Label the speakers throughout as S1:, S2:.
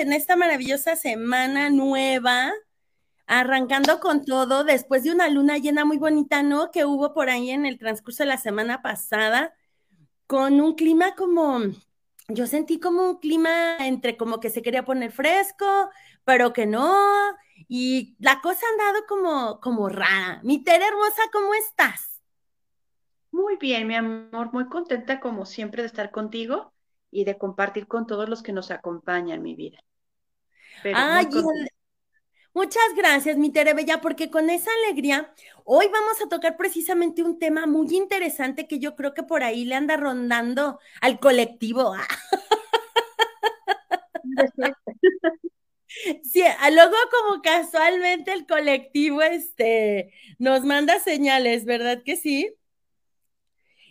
S1: en esta maravillosa semana nueva, arrancando con todo, después de una luna llena muy bonita, ¿no? Que hubo por ahí en el transcurso de la semana pasada, con un clima como, yo sentí como un clima entre como que se quería poner fresco, pero que no, y la cosa ha andado como, como rara. Mi Tere hermosa, ¿cómo estás?
S2: Muy bien, mi amor, muy contenta como siempre de estar contigo y de compartir con todos los que nos acompañan, mi vida.
S1: Ay, muchas gracias, mi Tere Bella, porque con esa alegría, hoy vamos a tocar precisamente un tema muy interesante que yo creo que por ahí le anda rondando al colectivo. Sí, luego como casualmente el colectivo este, nos manda señales, ¿verdad que sí?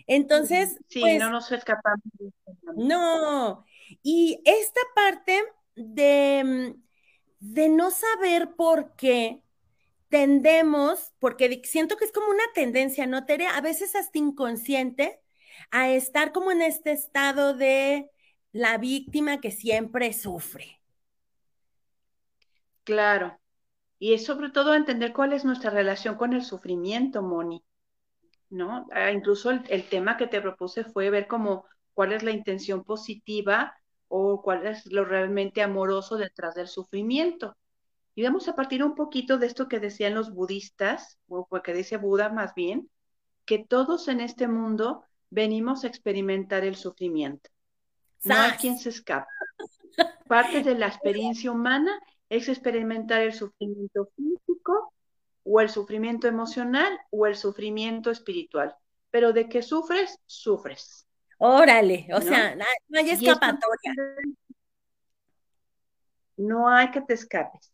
S1: Entonces,
S2: sí, pues, no nos escapamos.
S1: No, y esta parte de, de no saber por qué tendemos, porque siento que es como una tendencia, ¿no, Tere? A veces hasta inconsciente, a estar como en este estado de la víctima que siempre sufre.
S2: Claro. Y es sobre todo entender cuál es nuestra relación con el sufrimiento, Moni. ¿no? Ah, incluso el, tema que te propuse fue ver como cuál es la intención positiva o cuál es lo realmente amoroso detrás del sufrimiento. Y vamos a partir un poquito de esto que decían los budistas, o que dice Buda más bien, que todos en este mundo venimos a experimentar el sufrimiento. No hay quien se escape. Parte de la experiencia humana es experimentar el sufrimiento físico, o el sufrimiento emocional o el sufrimiento espiritual. Pero de que sufres, sufres.
S1: Órale, o sea, no hay escapatoria.
S2: No hay que te escapes.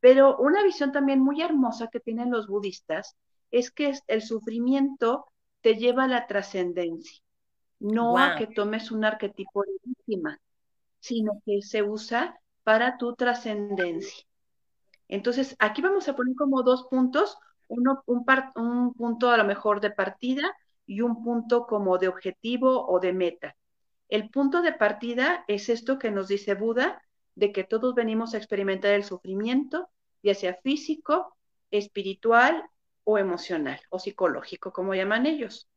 S2: Pero una visión también muy hermosa que tienen los budistas es que el sufrimiento te lleva a la trascendencia, no a que tomes un arquetipo de víctima, sino que se usa para tu trascendencia. Entonces, aquí vamos a poner como dos puntos, uno, un, un punto a lo mejor de partida y un punto como de objetivo o de meta. El punto de partida es esto que nos dice Buda, de que todos venimos a experimentar el sufrimiento, ya sea físico, espiritual o emocional o psicológico, como llaman ellos.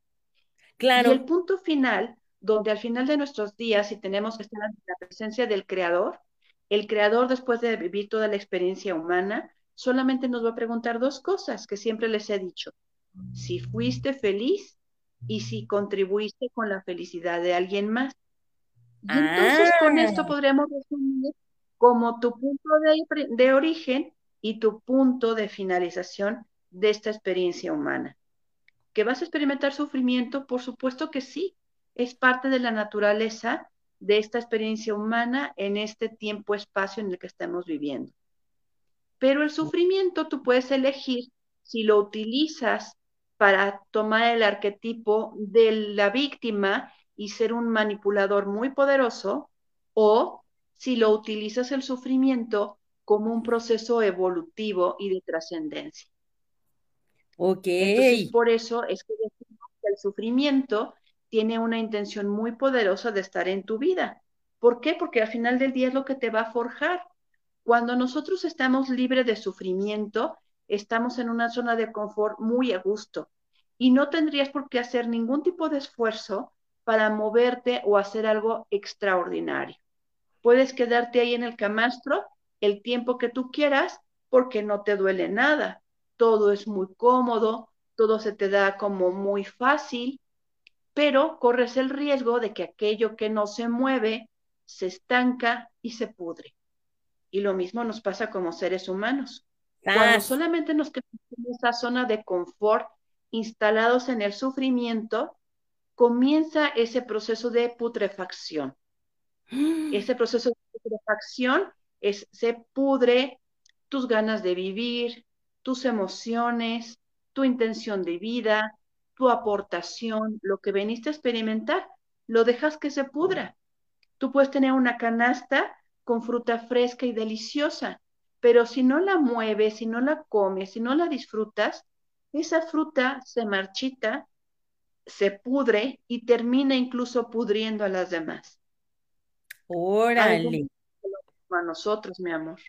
S2: Claro. Y el punto final, donde al final de nuestros días, si tenemos que estar en la presencia del Creador, el creador, después de vivir toda la experiencia humana, solamente nos va a preguntar dos cosas que siempre les he dicho. Si fuiste feliz y si contribuiste con la felicidad de alguien más. Y entonces con esto ah. podríamos resumir como tu punto de, de origen y tu punto de finalización de esta experiencia humana. ¿Que vas a experimentar sufrimiento? Por supuesto que sí, es parte de la naturaleza de esta experiencia humana en este tiempo-espacio en el que estamos viviendo. Pero el sufrimiento tú puedes elegir si lo utilizas para tomar el arquetipo de la víctima y ser un manipulador muy poderoso, o si lo utilizas el sufrimiento como un proceso evolutivo y de trascendencia.
S1: Ok.
S2: Entonces, por eso es que el sufrimiento tiene una intención muy poderosa de estar en tu vida. ¿Por qué? Porque al final del día es lo que te va a forjar. Cuando nosotros estamos libres de sufrimiento, estamos en una zona de confort muy a gusto y no tendrías por qué hacer ningún tipo de esfuerzo para moverte o hacer algo extraordinario. Puedes quedarte ahí en el camastro el tiempo que tú quieras porque no te duele nada. Todo es muy cómodo, todo se te da como muy fácil pero corres el riesgo de que aquello que no se mueve se estanca y se pudre. Y lo mismo nos pasa como seres humanos. Cuando solamente nos quedamos en esa zona de confort, instalados en el sufrimiento, comienza ese proceso de putrefacción. Ese proceso de putrefacción es, se pudre tus ganas de vivir, tus emociones, tu intención de vida, tu aportación, lo que veniste a experimentar, lo dejas que se pudra. Tú puedes tener una canasta con fruta fresca y deliciosa, pero si no la mueves, si no la comes, si no la disfrutas, esa fruta se marchita, se pudre y termina incluso pudriendo a las demás.
S1: Órale.
S2: a nosotros, mi amor,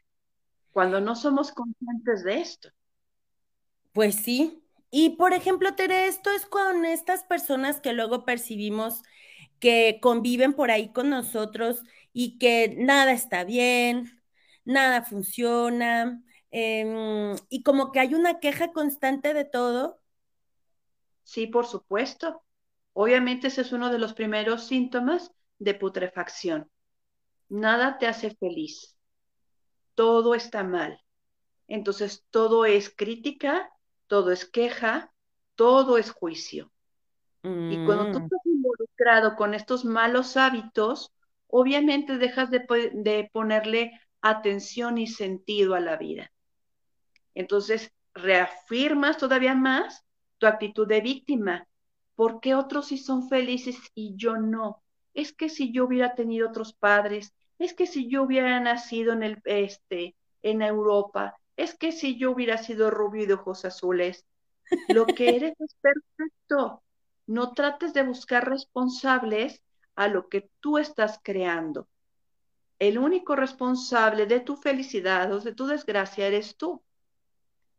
S2: cuando no somos conscientes de esto.
S1: Pues sí. Y por ejemplo, Tere, esto es con estas personas que luego percibimos que conviven por ahí con nosotros y que nada está bien, nada funciona, em, y como que hay una queja constante de todo.
S2: Sí, por supuesto. Obviamente ese es uno de los primeros síntomas de putrefacción. Nada te hace feliz. Todo está mal. Entonces todo es crítica, todo es queja, todo es juicio. Y cuando tú mm. estás involucrado con estos malos hábitos, obviamente dejas de, de, ponerle atención y sentido a la vida. Entonces, reafirmas todavía más tu actitud de víctima. ¿Por qué otros sí son felices y yo no? Es que si yo hubiera tenido otros padres, es que si yo hubiera nacido en el este en Europa, es que si yo hubiera sido rubio y de ojos azules, lo que eres es perfecto. No trates de buscar responsables a lo que tú estás creando. El único responsable de tu felicidad o de tu desgracia eres tú.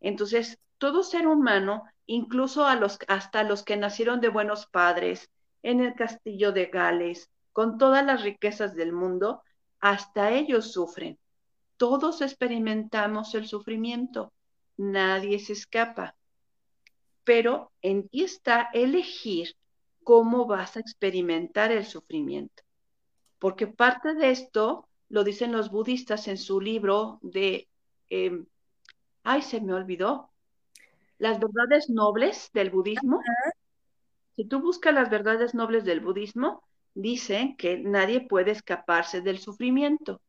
S2: Entonces, todo ser humano, incluso hasta los que nacieron de buenos padres, en el castillo de Gales, con todas las riquezas del mundo, hasta ellos sufren. Todos experimentamos el sufrimiento, nadie se escapa. Pero en ti está elegir cómo vas a experimentar el sufrimiento. Porque parte de esto lo dicen los budistas en su libro de, em, ay, se me olvidó, las verdades nobles del budismo. Si tú buscas las verdades nobles del budismo, dicen que nadie puede escaparse del sufrimiento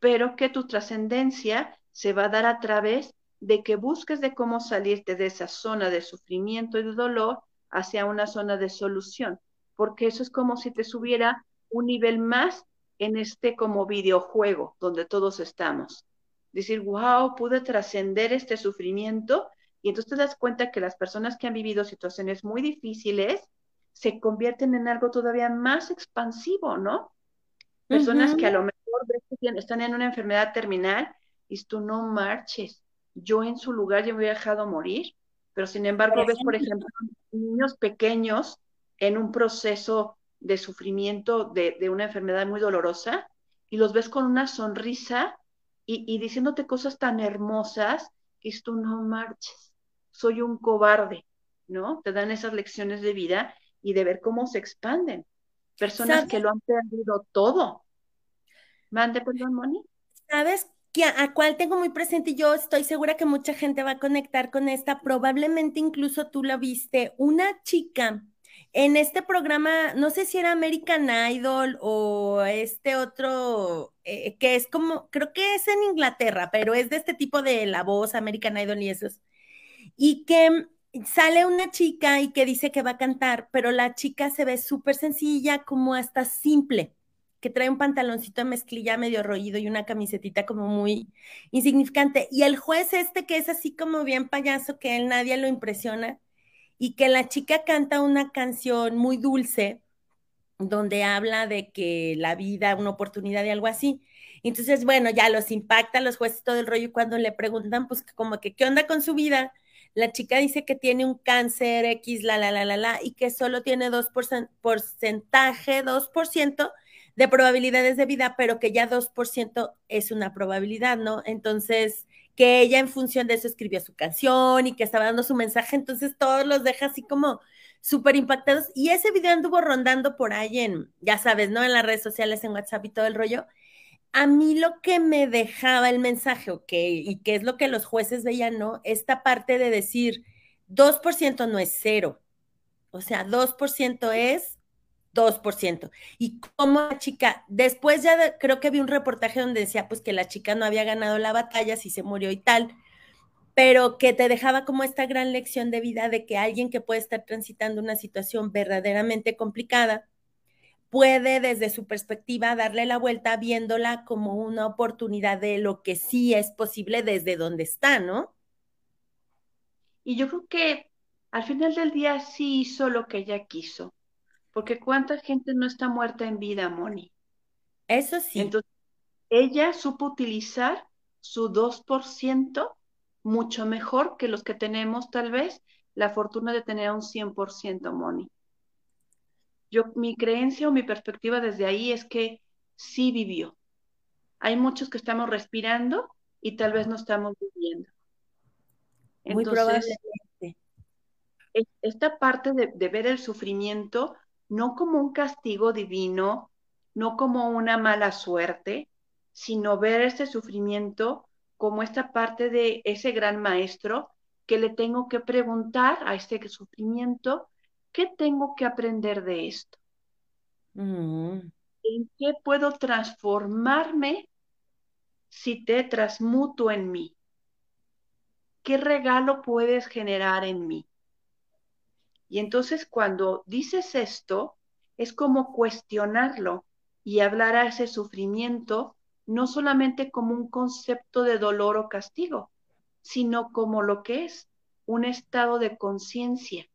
S2: pero que tu trascendencia se va a dar a través de que busques de cómo salirte de esa zona de sufrimiento y de dolor hacia una zona de solución, porque eso es como si te subiera un nivel más en este como videojuego donde todos estamos. Decir, wow, pude trascender este sufrimiento y entonces te das cuenta que las personas que han vivido situaciones muy difíciles se convierten en algo todavía más expansivo, ¿no? Personas que a lo mejor están en una enfermedad terminal y tú no marches. Yo en su lugar ya me hubiera dejado morir, pero sin embargo ves, por ejemplo, niños pequeños en un proceso de sufrimiento de, una enfermedad muy dolorosa y los ves con una sonrisa y, diciéndote cosas tan hermosas que tú no marches, soy un cobarde, ¿no? Te dan esas lecciones de vida y de ver cómo se expanden. Personas que lo han perdido todo, Mande, perdón, Moni.
S1: ¿Sabes que a, cuál tengo muy presente? Yo estoy segura que mucha gente va a conectar con esta. Probablemente incluso tú la viste. Una chica en este programa, no sé si era American Idol o este otro, eh, que es como, creo que es en Inglaterra, pero es de este tipo de La Voz, American Idol y esos. Y que sale una chica y que dice que va a cantar, pero la chica se ve súper sencilla, como hasta simple que trae un pantaloncito de mezclilla medio roído y una camisetita como muy insignificante. Y el juez este que es así como bien payaso, que él nadie lo impresiona, y que la chica canta una canción muy dulce, donde habla de que la vida, una oportunidad y algo así. Entonces, bueno, ya los impacta los jueces todo el rollo y cuando le preguntan, pues como que, ¿qué onda con su vida? La chica dice que tiene un cáncer X, la, la, la, la, la, y que solo tiene 2% porcentaje, 2% de probabilidades de vida, pero que ya 2% es una probabilidad, ¿no? Entonces, que ella en función de eso escribió su canción y que estaba dando su mensaje, entonces todos los deja así como súper impactados. Y ese video anduvo rondando por ahí en, ya sabes, ¿no? En las redes sociales, en WhatsApp y todo el rollo. A mí lo que me dejaba el mensaje, ok, y que es lo que los jueces veían, ¿no? Esta parte de decir, 2% no es cero. O sea, 2% es 2%. Y como la chica, después ya creo que vi un reportaje donde decía pues que la chica no había ganado la batalla, si se murió y tal, pero que te dejaba como esta gran lección de vida de que alguien que puede estar transitando una situación verdaderamente complicada puede desde su perspectiva darle la vuelta viéndola como una oportunidad de lo que sí es posible desde donde está, ¿no?
S2: Y yo creo que al final del día sí hizo lo que ella quiso porque cuánta gente no está muerta en vida, Moni.
S1: Eso sí.
S2: Entonces, ella supo utilizar su 2% mucho mejor que los que tenemos tal vez la fortuna de tener un 100% money. Yo, mi creencia o mi perspectiva desde ahí es que sí vivió. Hay muchos que estamos respirando y tal vez no estamos viviendo.
S1: Muy probablemente.
S2: Esta parte de, de ver el sufrimiento no como un castigo divino, no como una mala suerte, sino ver este sufrimiento como esta parte de ese gran maestro que le tengo que preguntar a este sufrimiento, ¿qué tengo que aprender de esto?
S1: Mm.
S2: ¿En qué puedo transformarme si te transmuto en mí? ¿Qué regalo puedes generar en mí? Y entonces cuando dices esto, es como cuestionarlo y hablar a ese sufrimiento no solamente como un concepto de dolor o castigo, sino como lo que es un estado de conciencia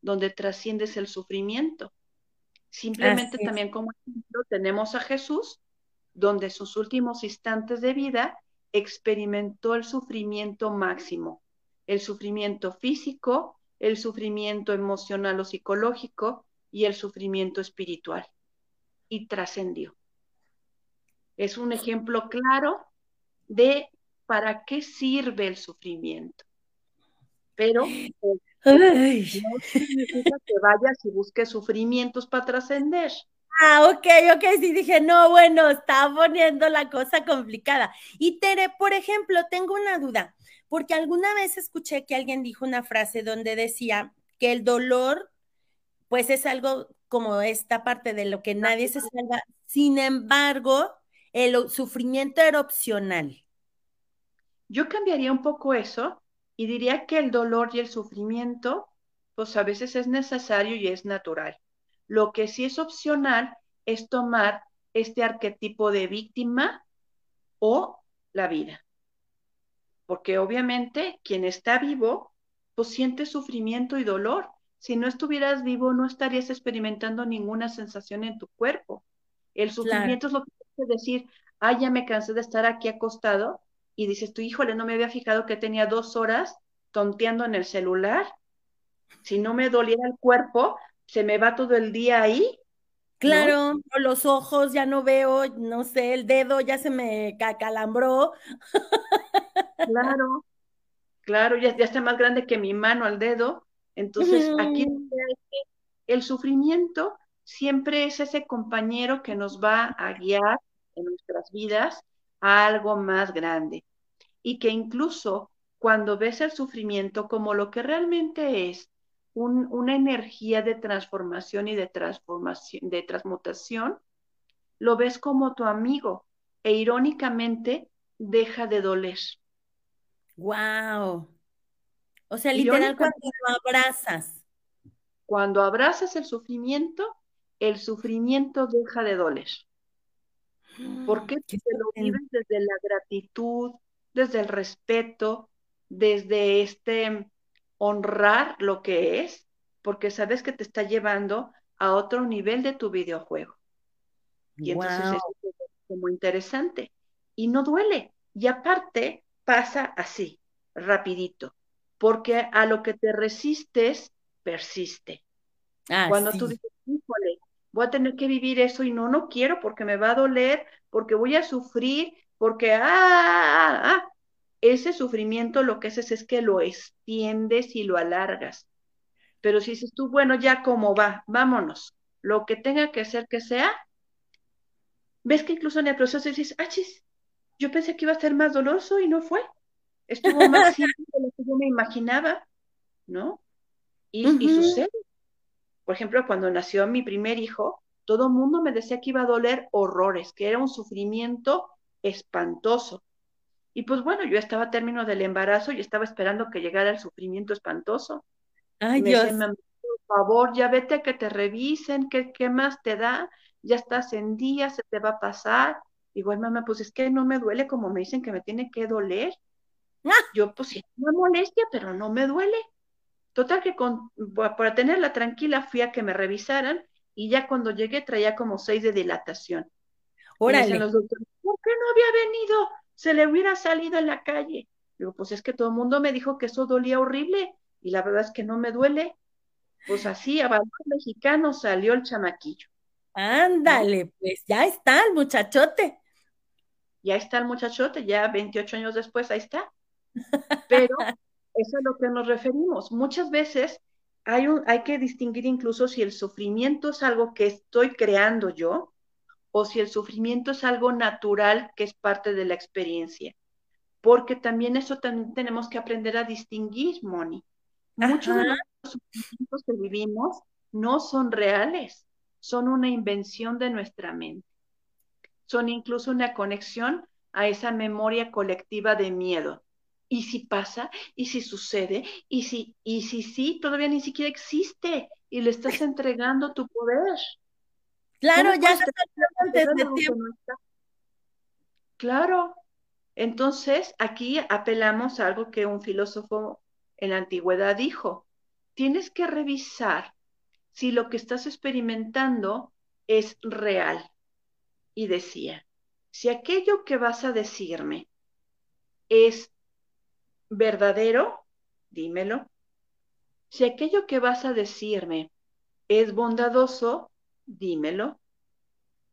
S2: donde trasciendes el sufrimiento. Simplemente también como ejemplo tenemos a Jesús, donde sus últimos instantes de vida experimentó el sufrimiento máximo, el sufrimiento físico, el sufrimiento emocional o psicológico y el sufrimiento espiritual. Y trascendió. Es un ejemplo claro de para qué sirve el sufrimiento. Pero no significa que vayas y busques sufrimientos para trascender.
S1: Ah, ok, ok, sí dije, no, bueno, está poniendo la cosa complicada. Y Tere, por ejemplo, tengo una duda, porque alguna vez escuché que alguien dijo una frase donde decía que el dolor, pues es algo como esta parte de lo que nadie se salva, sin embargo, el sufrimiento era opcional.
S2: Yo cambiaría un poco eso y diría que el dolor y el sufrimiento, pues a veces es necesario y es natural. Lo que sí es opcional es tomar este arquetipo de víctima o la vida. Porque obviamente quien está vivo, pues siente sufrimiento y dolor. Si no estuvieras vivo, no estarías experimentando ninguna sensación en tu cuerpo. El sufrimiento es lo que decir, ay, ya me cansé de estar aquí acostado, y dices tú, híjole, no me había fijado que tenía dos horas tonteando en el celular. Si no me doliera el cuerpo, se me va todo el día ahí.
S1: Claro, los ojos ya no veo, no sé, el dedo ya se me calambró.
S2: Claro, claro, ya, ya está más grande que mi mano al dedo. Entonces, aquí el sufrimiento siempre es ese compañero que nos va a guiar en nuestras vidas a algo más grande. Y que incluso cuando ves el sufrimiento como lo que realmente es, una energía de transformación y de transformación, de transmutación, lo ves como tu amigo e irónicamente deja de doler.
S1: Wow. O sea, literal cuando lo abrazas.
S2: Cuando abrazas el sufrimiento, el sufrimiento deja de doler. ¿Por qué? Porque lo vives desde la gratitud, desde el respeto, desde este honrar lo que es, porque sabes que te está llevando a otro nivel de tu videojuego. Y entonces es muy interesante. Y no duele. Y aparte pasa así, rapidito, porque a lo que te resistes, persiste. Ah, Cuando tú dices, híjole, voy a tener que vivir eso y no, no quiero porque me va a doler, porque voy a sufrir, porque, ah, ah, ah, ese sufrimiento lo que haces es que lo extiendes y lo alargas. Pero si dices tú, bueno, ya como va, vámonos, lo que tenga que ser que sea, ves que incluso en el proceso dices, ah, chis, yo pensé que iba a ser más doloroso y no fue. Estuvo más simple de lo que yo me imaginaba, ¿no? Y, y sucede. Por ejemplo, cuando nació mi primer hijo, todo el mundo me decía que iba a doler horrores, que era un sufrimiento espantoso. Y pues bueno, yo estaba a término del embarazo y estaba esperando que llegara el sufrimiento espantoso.
S1: Ay, Dios.
S2: por favor, ya vete a que te revisen, ¿qué, ¿qué más te da? Ya estás en día, se te va a pasar. Igual, mamá, pues es que no me duele como me dicen que me tiene que doler. ¡Ah! Yo, pues sí, una molestia, pero no me duele. Total que con, para tenerla tranquila fui a que me revisaran y ya cuando llegué traía como seis de dilatación.
S1: Órale.
S2: los doctores, ¿por qué no había venido? Se le hubiera salido en la calle. Digo, pues es que todo el mundo me dijo que eso dolía horrible y la verdad es que no me duele. Pues así, a valor mexicano salió el chamaquillo.
S1: Ándale, pues ya está el muchachote.
S2: Ya está el muchachote, ya 28 años después, ahí está. Pero eso es a lo que nos referimos. Muchas veces hay, un, hay que distinguir incluso si el sufrimiento es algo que estoy creando yo o si el sufrimiento es algo natural que es parte de la experiencia. Porque también eso también tenemos que aprender a distinguir, Moni. Muchos de los sufrimientos que vivimos no son reales, son una invención de nuestra mente. Son incluso una conexión a esa memoria colectiva de miedo. ¿Y si pasa? ¿Y si sucede? ¿Y si, y si sí, todavía ni siquiera existe y le estás entregando tu poder?
S1: Claro, ya está desde tiempo.
S2: Claro. Entonces, aquí apelamos a algo que un filósofo en la antigüedad dijo. Tienes que revisar si lo que estás experimentando es real. Y decía, si aquello que vas a decirme es verdadero, dímelo. Si aquello que vas a decirme es bondadoso, dímelo.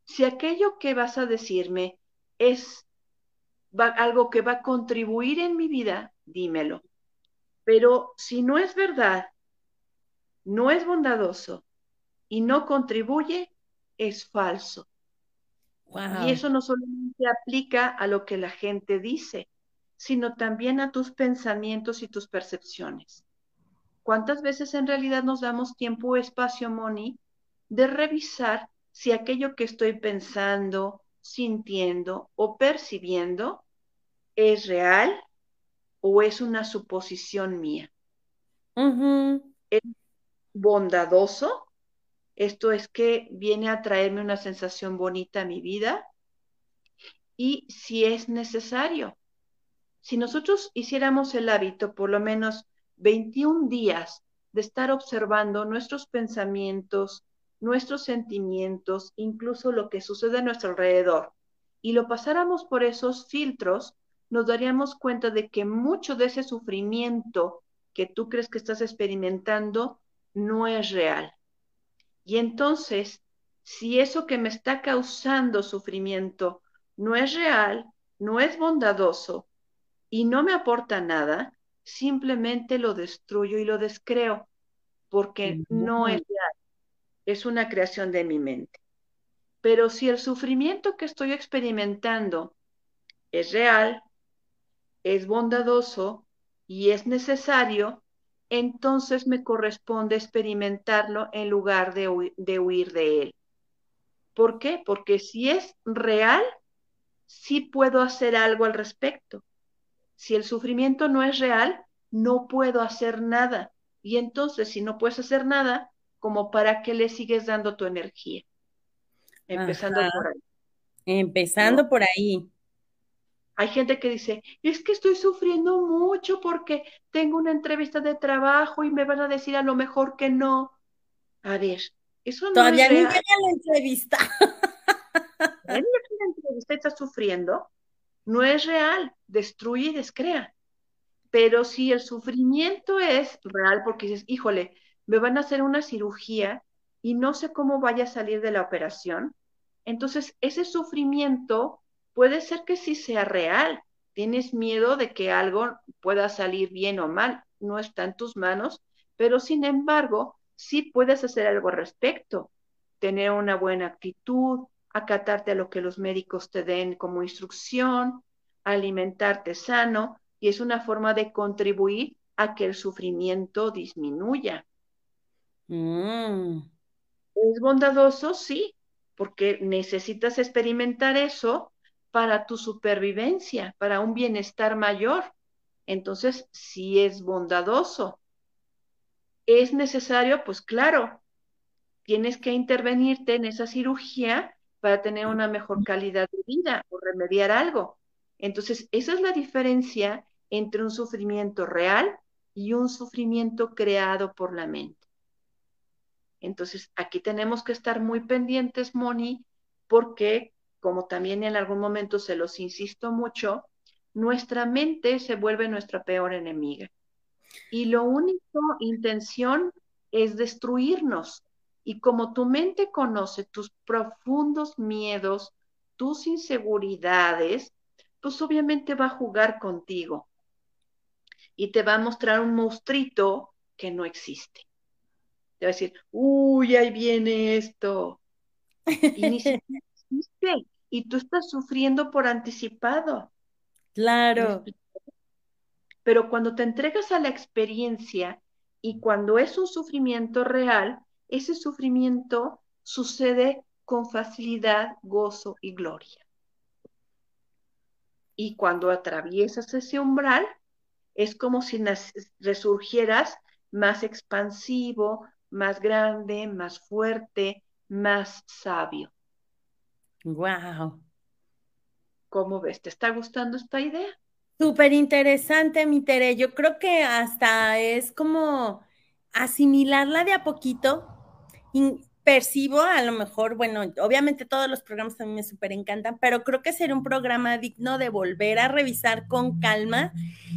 S2: Si aquello que vas a decirme es algo que va a contribuir en mi vida, dímelo. Pero si no es verdad, no es bondadoso y no contribuye, es falso. Y eso no solamente aplica a lo que la gente dice, sino también a tus pensamientos y tus percepciones. ¿Cuántas veces en realidad nos damos tiempo o espacio, Moni, de revisar si aquello que estoy pensando, sintiendo o percibiendo es real o es una suposición mía? ¿Es bondadoso? Esto es que viene a traerme una sensación bonita a mi vida. Y si es necesario, si nosotros hiciéramos el hábito por lo menos 21 días de estar observando nuestros pensamientos, nuestros sentimientos, incluso lo que sucede a nuestro alrededor, y lo pasáramos por esos filtros, nos daríamos cuenta de que mucho de ese sufrimiento que tú crees que estás experimentando no es real. Y entonces, si eso que me está causando sufrimiento no es real, no es bondadoso, y no me aporta nada, simplemente lo destruyo y lo descreo, porque no es real, es una creación de mi mente. Pero si el sufrimiento que estoy experimentando es real, es bondadoso y es necesario, entonces me corresponde experimentarlo en lugar de, de huir de él. ¿Por qué? Porque si es real, sí puedo hacer algo al respecto si el sufrimiento no es real, no puedo hacer nada. Y entonces, si no puedes hacer nada, como para qué le sigues dando tu energía. Empezando por ahí.
S1: Empezando por ahí.
S2: Hay gente que dice, es que estoy sufriendo mucho porque tengo una entrevista de trabajo y me van a decir a lo mejor que no. A ver, eso no
S1: Todavía ni llega la entrevista.
S2: la entrevista está sufriendo? no es real, destruye y descrea. Pero si el sufrimiento es real, porque dices, híjole, me van a hacer una cirugía y no sé cómo vaya a salir de la operación, entonces ese sufrimiento puede ser que sí sea real. Tienes miedo de que algo pueda salir bien o mal, no está en tus manos, pero sin embargo, sí puedes hacer algo al respecto, tener una buena actitud, acatarte a lo que los médicos te den como instrucción, alimentarte sano, y es una forma de contribuir a que el sufrimiento disminuya. Mm. ¿Es bondadoso? Sí, porque necesitas experimentar eso para tu supervivencia, para un bienestar mayor. Entonces, sí es bondadoso. ¿Es necesario? Pues claro, tienes que intervenirte en esa cirugía para tener una mejor calidad de vida o remediar algo. Entonces, esa es la diferencia entre un sufrimiento real y un sufrimiento creado por la mente. Entonces, aquí tenemos que estar muy pendientes, Moni, porque como también en algún momento se los insisto mucho, nuestra mente se vuelve nuestra peor enemiga. Y lo único intención es destruirnos. Y como tu mente conoce tus profundos miedos, tus inseguridades, pues obviamente va a jugar contigo y te va a mostrar un monstruito que no existe. Te va a decir, uy, ahí viene esto. Y ni siquiera existe. Y tú estás sufriendo por anticipado.
S1: Claro.
S2: Pero cuando te entregas a la experiencia y cuando es un sufrimiento real, ese sufrimiento sucede con facilidad, gozo y gloria. Y cuando atraviesas ese umbral, es como si resurgieras más expansivo, más grande, más fuerte, más sabio.
S1: Wow.
S2: ¿Cómo ves? ¿Te está gustando esta idea?
S1: Súper interesante, mi Tere. Yo creo que hasta es como asimilarla de a poquito. percibo a lo mejor, bueno, obviamente todos los programas a mí me súper encantan, pero creo que sería un programa digno de volver a revisar con calma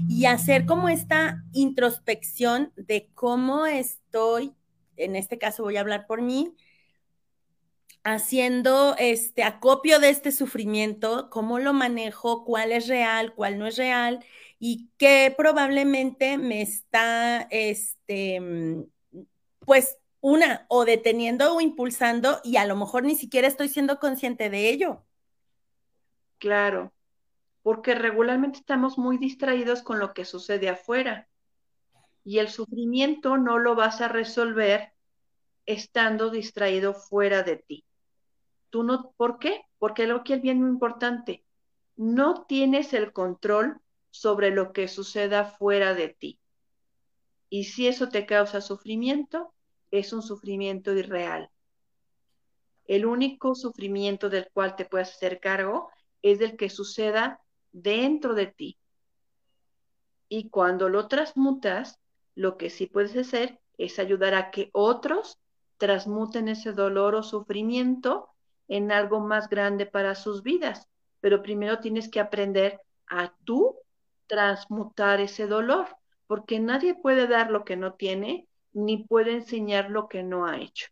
S1: y hacer como esta introspección de cómo estoy, en este caso voy a hablar por mí, haciendo este acopio de este sufrimiento, cómo lo manejo, cuál es real, cuál no es real y qué probablemente me está, este, pues, una, o deteniendo o impulsando y a lo mejor ni siquiera estoy siendo consciente de ello.
S2: Claro, porque regularmente estamos muy distraídos con lo que sucede afuera y el sufrimiento no lo vas a resolver estando distraído fuera de ti. Tú no, ¿por qué? Porque lo que es bien muy importante, no tienes el control sobre lo que suceda fuera de ti. Y si eso te causa sufrimiento, es un sufrimiento irreal. El único sufrimiento del cual te puedes hacer cargo es del que suceda dentro de ti. Y cuando lo transmutas, lo que sí puedes hacer es ayudar a que otros transmuten ese dolor o sufrimiento en algo más grande para sus vidas. Pero primero tienes que aprender a tú transmutar ese dolor, porque nadie puede dar lo que no tiene, ni puede enseñar lo que no ha hecho.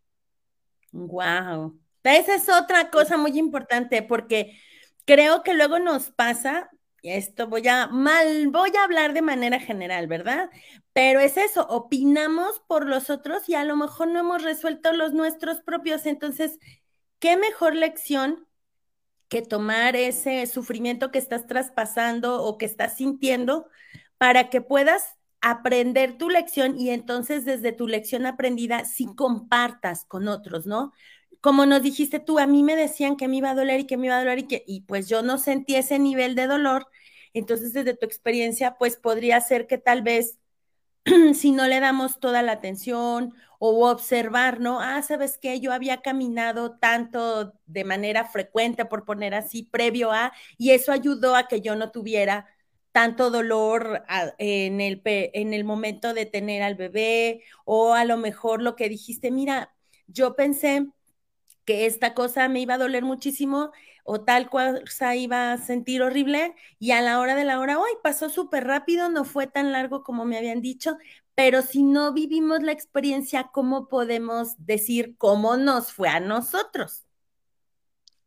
S1: Wow. Esa es otra cosa muy importante, porque creo que luego nos pasa, y esto voy a mal, voy a hablar de manera general, ¿verdad? Pero es eso, opinamos por los otros y a lo mejor no hemos resuelto los nuestros propios, entonces ¿qué mejor lección que tomar ese sufrimiento que estás traspasando o que estás sintiendo para que puedas aprender tu lección y entonces desde tu lección aprendida sí compartas con otros, ¿no? Como nos dijiste tú, a mí me decían que me iba a doler y que me iba a doler y que, y pues yo no sentí ese nivel de dolor, entonces desde tu experiencia, pues podría ser que tal vez si no le damos toda la atención o observar, ¿no? Ah, sabes que yo había caminado tanto de manera frecuente, por poner así, previo a, y eso ayudó a que yo no tuviera tanto dolor en, el, en el momento de tener al bebé, o a lo mejor lo que dijiste, mira, yo pensé que esta cosa me iba a doler muchísimo o tal cosa iba a sentir horrible y a la hora de la hora, hoy pasó súper rápido, no fue tan largo como me habían dicho, pero si no vivimos la experiencia, ¿cómo podemos decir cómo nos fue a nosotros?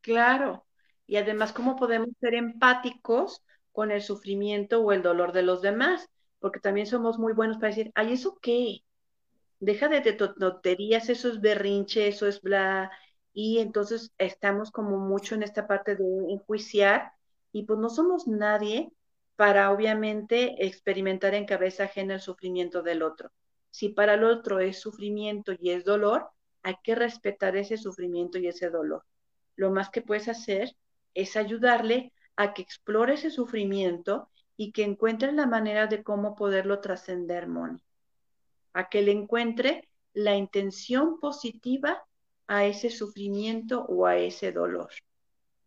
S2: Claro, y además, ¿cómo podemos ser empáticos con el sufrimiento o el dolor de los demás? Porque también somos muy buenos para decir, ay, ¿eso qué? Deja de tonterías, eso es berrinche, eso es bla, y entonces estamos como mucho en esta parte de enjuiciar y pues no somos nadie para obviamente experimentar en cabeza ajena el sufrimiento del otro. Si para el otro es sufrimiento y es dolor, hay que respetar ese sufrimiento y ese dolor. Lo más que puedes hacer es ayudarle a que explore ese sufrimiento y que encuentre la manera de cómo poderlo trascender, Moni. A que le encuentre la intención positiva a ese sufrimiento o a ese dolor.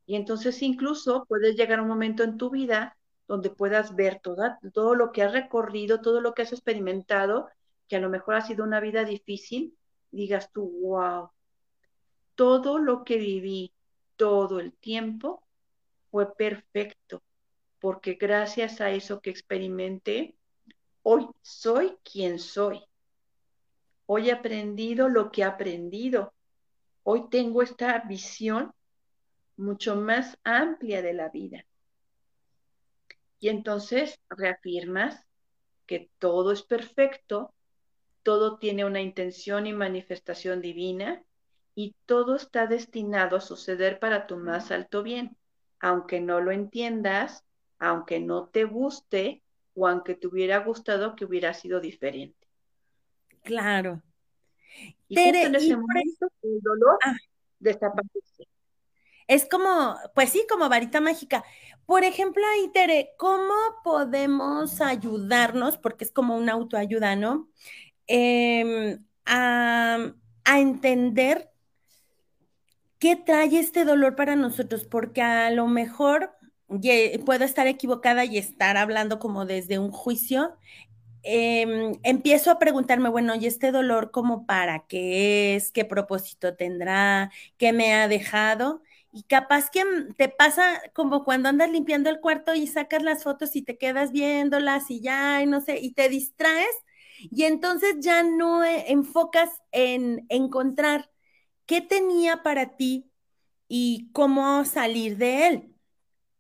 S2: Y entonces incluso puedes llegar a un momento en tu vida donde puedas ver todo lo que has recorrido, todo lo que has experimentado, que a lo mejor ha sido una vida difícil, digas tú, wow, todo lo que viví, todo el tiempo fue perfecto, porque gracias a eso que experimenté, hoy soy quien soy. Hoy he aprendido lo que he aprendido. Hoy tengo esta visión mucho más amplia de la vida. Y entonces reafirmas que todo es perfecto, todo tiene una intención y manifestación divina y todo está destinado a suceder para tu más alto bien, aunque no lo entiendas, aunque no te guste o aunque te hubiera gustado que hubiera sido diferente.
S1: Claro.
S2: Y en ese momento el dolor ah. desaparece.
S1: Es como, pues sí, como varita mágica. Por ejemplo, ahí, Tere, ¿cómo podemos ayudarnos? Porque es como una autoayuda, ¿no? Em, a, a entender qué trae este dolor para nosotros, porque a lo mejor puedo estar equivocada y estar hablando como desde un juicio. Em, empiezo a preguntarme, bueno, ¿y este dolor cómo para qué es? ¿Qué propósito tendrá? ¿Qué me ha dejado? Y capaz que te pasa como cuando andas limpiando el cuarto y sacas las fotos y te quedas viéndolas y ya, y no sé, y te distraes y entonces ya no eh, enfocas en encontrar qué tenía para ti y cómo salir de él.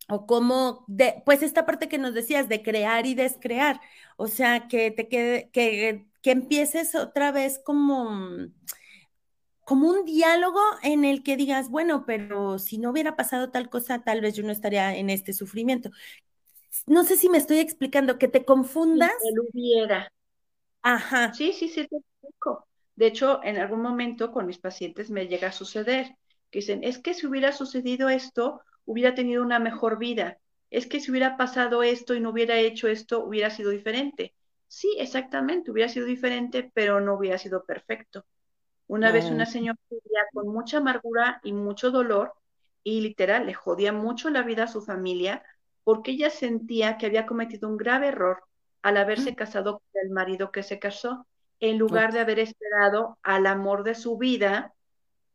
S1: O cómo, de, pues esta parte que nos decías de crear y descrear, o sea, que te quede, que, que empieces otra vez como como un diálogo en el que digas, bueno, pero si no hubiera pasado tal cosa, tal vez yo no estaría en este sufrimiento. No sé si me estoy explicando, que te confundas.
S2: Si hubiera.
S1: Ajá.
S2: Sí, sí, sí, te explico. De hecho, en algún momento con mis pacientes me llega a suceder que dicen, es que si hubiera sucedido esto, hubiera tenido una mejor vida. Es que si hubiera pasado esto y no hubiera hecho esto, hubiera sido diferente. Sí, exactamente, hubiera sido diferente, pero no hubiera sido perfecto. Una vez una señora vivía con mucha amargura y mucho dolor y literal le jodía mucho la vida a su familia porque ella sentía que había cometido un grave error al haberse mm. casado con el marido que se casó, en lugar de haber esperado al amor de su vida,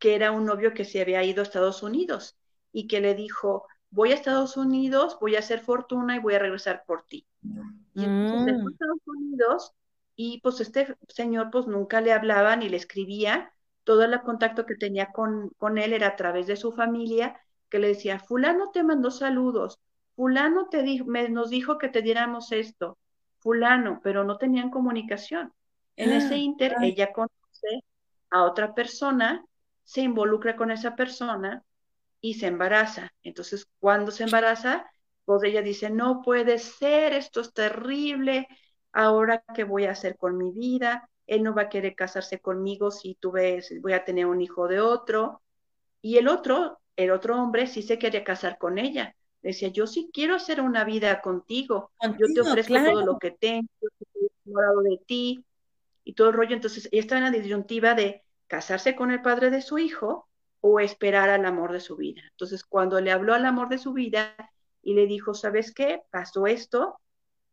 S2: que era un novio que se había ido a Estados Unidos y que le dijo, voy a Estados Unidos, voy a hacer fortuna y voy a regresar por ti. Y entonces a mm. Estados Unidos y pues este señor pues nunca le hablaba ni le escribía, todo el contacto que tenía con, con él era a través de su familia, que le decía, fulano te mandó saludos, fulano te dijo, nos dijo que te diéramos esto, fulano, pero no tenían comunicación. En ese ah, inter, ella conoce a otra persona, se involucra con esa persona y se embaraza. Entonces, cuando se embaraza, pues ella dice, no puede ser, esto es terrible, ahora qué voy a hacer con mi vida, él no va a querer casarse conmigo si tú ves, voy a tener un hijo de otro. Y el otro, el otro hombre sí se quería casar con ella. Decía, yo sí quiero hacer una vida contigo, yo te ofrezco todo lo que tengo, yo estoy enamorado de ti y todo el rollo. Entonces, ella estaba en la disyuntiva de casarse con el padre de su hijo o esperar al amor de su vida. Entonces, cuando le habló al amor de su vida y le dijo, ¿sabes qué? Pasó esto,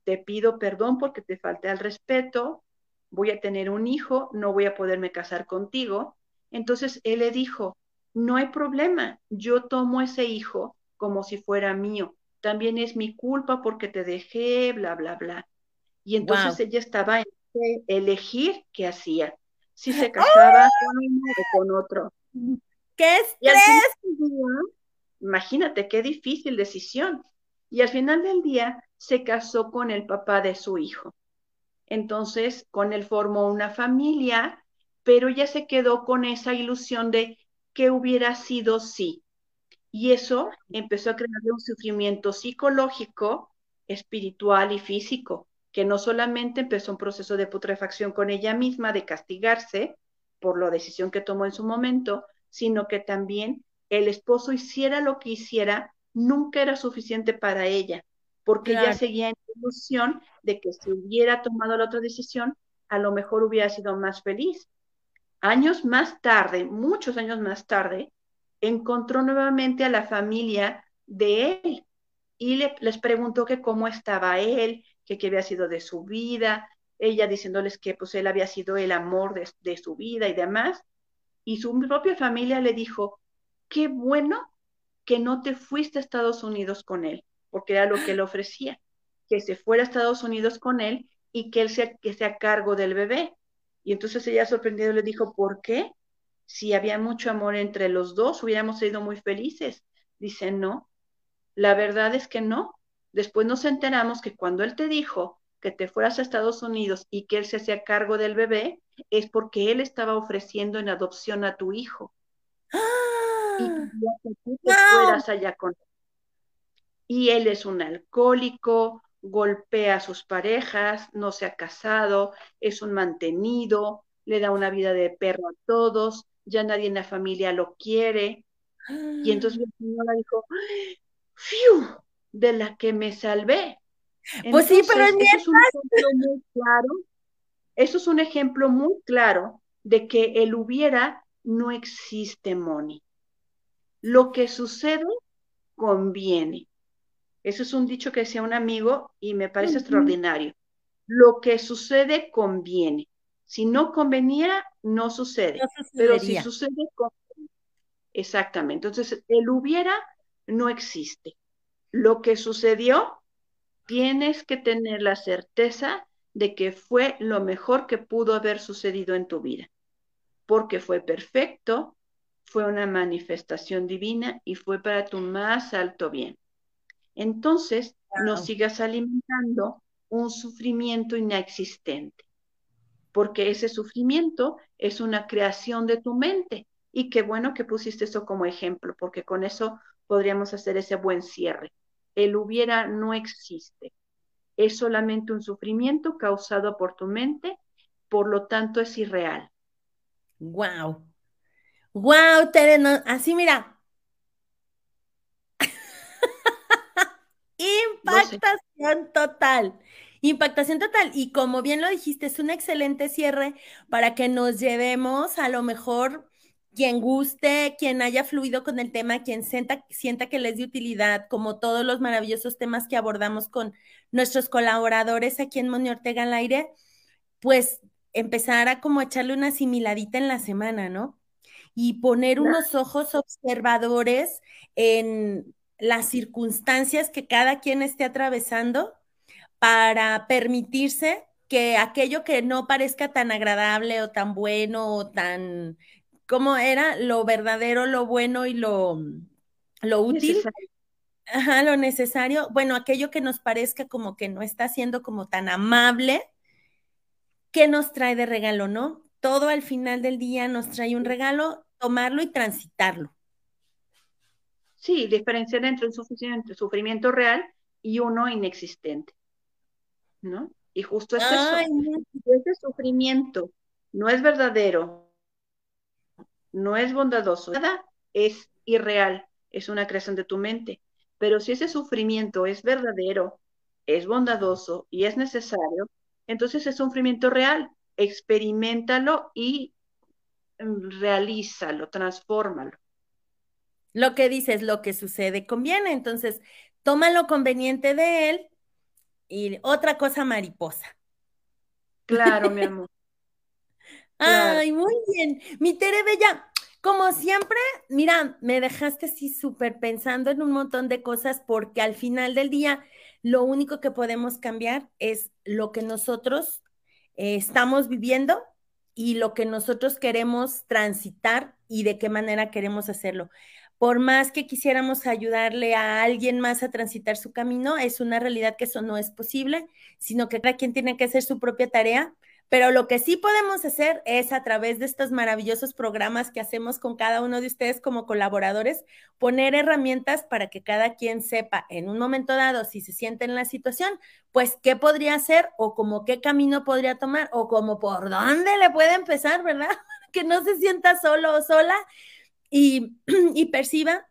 S2: te pido perdón porque te falté al respeto, voy a tener un hijo, no voy a poderme casar contigo. Entonces él le dijo, no hay problema, yo tomo ese hijo como si fuera mío, también es mi culpa porque te dejé, bla, bla, bla. Y entonces ella estaba en elegir qué hacía, si se casaba con uno o con otro.
S1: ¡Qué estrés!
S2: imagínate qué difícil decisión. Y al final del día se casó con el papá de su hijo. Entonces, con él formó una familia, pero ella se quedó con esa ilusión de que hubiera sido sí. Y eso empezó a crearle un sufrimiento psicológico, espiritual y físico, que no solamente empezó un proceso de putrefacción con ella misma, de castigarse por la decisión que tomó en su momento, sino que también el esposo hiciera lo que hiciera, nunca era suficiente para ella porque ella seguía en la ilusión de que si hubiera tomado la otra decisión, a lo mejor hubiera sido más feliz. Años más tarde, muchos años más tarde, encontró nuevamente a la familia de él y les preguntó que cómo estaba él, que qué había sido de su vida, ella diciéndoles que pues él había sido el amor de, de su vida y demás. Y su propia familia le dijo, qué bueno que no te fuiste a Estados Unidos con él, porque era lo que él ofrecía, que se fuera a Estados Unidos con él y que él sea, que sea cargo del bebé. Y entonces ella sorprendido le dijo, ¿por qué? Si había mucho amor entre los dos, hubiéramos sido muy felices. Dice, no, la verdad es que no. Después nos enteramos que cuando él te dijo que te fueras a Estados Unidos y que él se hacía cargo del bebé, es porque él estaba ofreciendo en adopción a tu hijo. Y que tú te fueras allá con él. Y él es un alcohólico, golpea a sus parejas, no se ha casado, es un mantenido, le da una vida de perro a todos, ya nadie en la familia lo quiere. Y entonces la señora dijo, ¡fiu! De la que me salvé.
S1: Pues sí, pero
S2: eso es un ejemplo muy claro. Eso es un ejemplo muy claro de que el hubiera no existe, Moni. Lo que sucede conviene. Eso es un dicho que decía un amigo y me parece extraordinario. Lo que sucede conviene. Si no convenía, no sucede. pero si sucede, conviene. Exactamente. Entonces, el hubiera no existe. Lo que sucedió, tienes que tener la certeza de que fue lo mejor que pudo haber sucedido en tu vida, porque fue perfecto, fue una manifestación divina y fue para tu más alto bien entonces no sigas alimentando un sufrimiento inexistente, porque ese sufrimiento es una creación de tu mente. Y qué bueno que pusiste eso como ejemplo, porque con eso podríamos hacer ese buen cierre. El hubiera no existe. Es solamente un sufrimiento causado por tu mente, por lo tanto es irreal.
S1: Wow. Wow, Tere, así mira, Impactación total. Impactación total. Y como bien lo dijiste, es un excelente cierre para que nos llevemos a lo mejor quien guste, quien haya fluido con el tema, quien sienta, sienta que les de utilidad, como todos los maravillosos temas que abordamos con nuestros colaboradores aquí en Moni Ortega al aire, pues empezar a como echarle una similadita en la semana, ¿no? Y poner unos ojos observadores en las circunstancias que cada quien esté atravesando para permitirse que aquello que no parezca tan agradable o tan bueno o tan como era lo verdadero, lo bueno y lo, lo útil, Ajá, lo necesario, bueno, aquello que nos parezca como que no está siendo como tan amable, ¿qué nos trae de regalo, no? Todo al final del día nos trae un regalo, tomarlo y transitarlo.
S2: Sí, diferenciar entre un sufrimiento, sufrimiento real y uno inexistente. ¿No? Y justo es eso. Ese sufrimiento no es verdadero, no es bondadoso, nada es irreal, es una creación de tu mente. Pero si ese sufrimiento es verdadero, es bondadoso y es necesario, entonces es sufrimiento real. Experimentalo y mm, realízalo, transfórmalo
S1: lo que dices, lo que sucede conviene. Entonces, toma lo conveniente de él y otra cosa mariposa.
S2: Claro, mi amor.
S1: Ay, muy bien. Mi Tere Bella, como siempre, mira, me dejaste así súper pensando en un montón de cosas porque al final del día lo único que podemos cambiar es lo que nosotros eh, estamos viviendo y lo que nosotros queremos transitar y de qué manera queremos hacerlo por más que quisiéramos ayudarle a alguien más a transitar su camino, es una realidad que eso no es posible, sino que cada quien tiene que hacer su propia tarea. Pero lo que sí podemos hacer es a través de estos maravillosos programas que hacemos con cada uno de ustedes como colaboradores, poner herramientas para que cada quien sepa en un momento dado si se siente en la situación, pues qué podría hacer o como qué camino podría tomar o como por dónde le puede empezar, ¿verdad? que no se sienta solo o sola y, perciba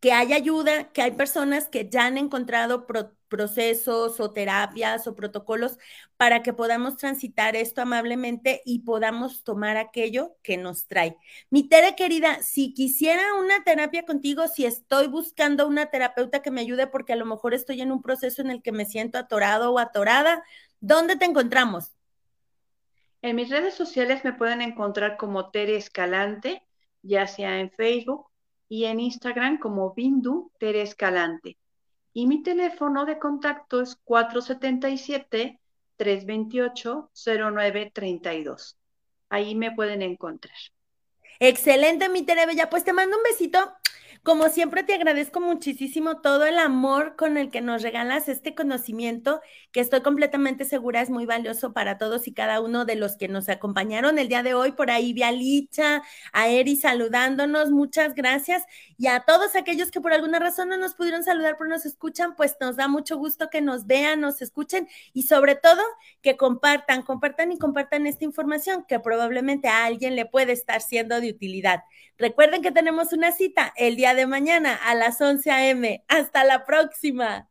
S1: que hay ayuda, que hay personas que ya han encontrado procesos o terapias o protocolos para que podamos transitar esto amablemente y podamos tomar aquello que nos trae. Mi Tere querida, si quisiera una terapia contigo, si estoy buscando una terapeuta que me ayude porque a lo mejor estoy en un proceso en el que me siento atorado o atorada, ¿dónde te encontramos?
S2: En mis redes sociales me pueden encontrar como Tere Escalante ya sea en Facebook y en Instagram como Bindu Tere Escalante. Y mi teléfono de contacto es 477-328-0932. Ahí me pueden encontrar.
S1: Excelente, mi Tere Bella. Pues te mando un besito como siempre te agradezco muchísimo todo el amor con el que nos regalas este conocimiento, que estoy completamente segura es muy valioso para todos y cada uno de los que nos acompañaron el día de hoy. Por ahí vi a Licha, a Eri saludándonos, muchas gracias. Y a todos aquellos que por alguna razón no nos pudieron saludar, pero nos escuchan, pues nos da mucho gusto que nos vean, nos escuchen y sobre todo que compartan, compartan y compartan esta información que probablemente a alguien le puede estar siendo de utilidad. Recuerden que tenemos una cita el día de mañana a las 11 a.m. Hasta la próxima.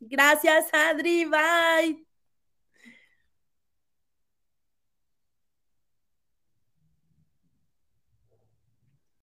S1: Gracias, Adri. Bye.